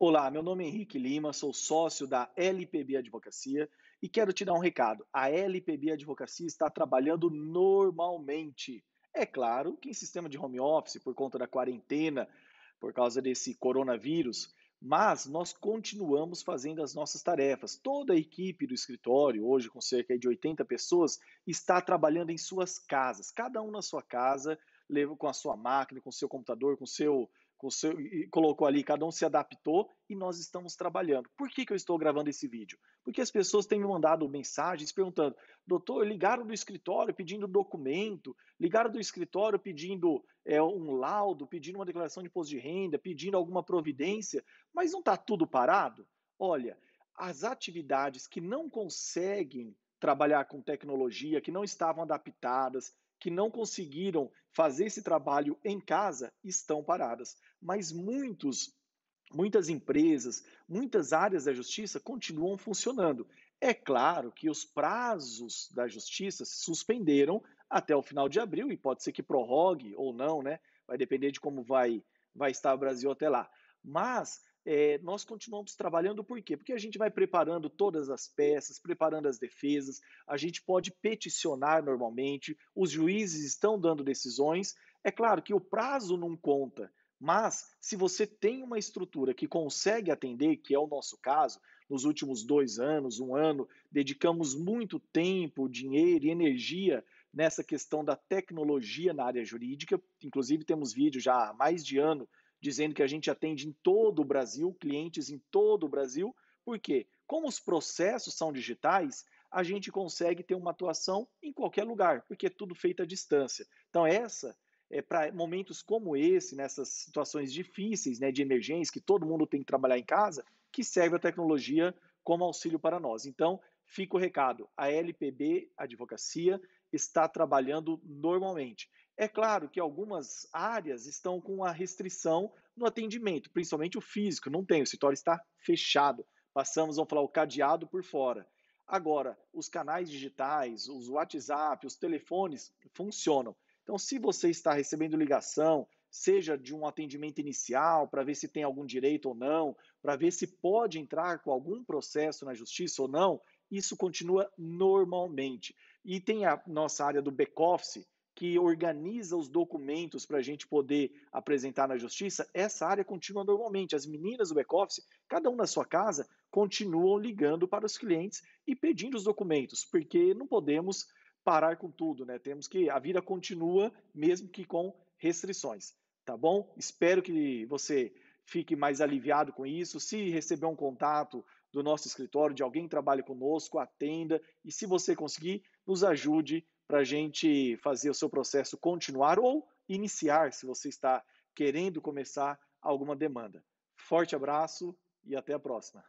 Olá, meu nome é Henrique Lima, sou sócio da LPB Advocacia e quero te dar um recado. A LPB Advocacia está trabalhando normalmente. É claro que em sistema de home office, por conta da quarentena, por causa desse coronavírus, mas nós continuamos fazendo as nossas tarefas. Toda a equipe do escritório, hoje com cerca de 80 pessoas, está trabalhando em suas casas, cada um na sua casa, com a sua máquina, com o seu computador, com o seu seu, colocou ali, cada um se adaptou e nós estamos trabalhando. Por que, que eu estou gravando esse vídeo? Porque as pessoas têm me mandado mensagens perguntando: doutor, ligaram do escritório pedindo documento, ligaram do escritório pedindo é, um laudo, pedindo uma declaração de imposto de renda, pedindo alguma providência, mas não está tudo parado? Olha, as atividades que não conseguem trabalhar com tecnologia, que não estavam adaptadas, que não conseguiram fazer esse trabalho em casa estão paradas. Mas muitos, muitas empresas, muitas áreas da justiça continuam funcionando. É claro que os prazos da justiça se suspenderam até o final de abril e pode ser que prorrogue ou não, né? Vai depender de como vai, vai estar o Brasil até lá. Mas é, nós continuamos trabalhando por quê? Porque a gente vai preparando todas as peças, preparando as defesas, a gente pode peticionar normalmente, os juízes estão dando decisões. É claro que o prazo não conta, mas se você tem uma estrutura que consegue atender, que é o nosso caso, nos últimos dois anos, um ano, dedicamos muito tempo, dinheiro e energia nessa questão da tecnologia na área jurídica. Inclusive, temos vídeo já há mais de ano dizendo que a gente atende em todo o Brasil, clientes em todo o Brasil, porque como os processos são digitais, a gente consegue ter uma atuação em qualquer lugar, porque é tudo feito à distância. Então essa é para momentos como esse, nessas situações difíceis, né, de emergência, que todo mundo tem que trabalhar em casa, que serve a tecnologia como auxílio para nós. Então, fica o recado: a LPB Advocacia está trabalhando normalmente. É claro que algumas áreas estão com a restrição no atendimento, principalmente o físico, não tem, o escritório está fechado. Passamos, vamos falar, o cadeado por fora. Agora, os canais digitais, os WhatsApp, os telefones funcionam. Então, se você está recebendo ligação, seja de um atendimento inicial, para ver se tem algum direito ou não, para ver se pode entrar com algum processo na justiça ou não, isso continua normalmente. E tem a nossa área do back-office, que organiza os documentos para a gente poder apresentar na justiça, essa área continua normalmente. As meninas do back-office, cada um na sua casa, continuam ligando para os clientes e pedindo os documentos, porque não podemos parar com tudo, né? Temos que a vida continua mesmo que com restrições, tá bom? Espero que você fique mais aliviado com isso. Se receber um contato do nosso escritório, de alguém que trabalha conosco, atenda e se você conseguir, nos ajude para a gente fazer o seu processo continuar ou iniciar, se você está querendo começar alguma demanda. Forte abraço e até a próxima.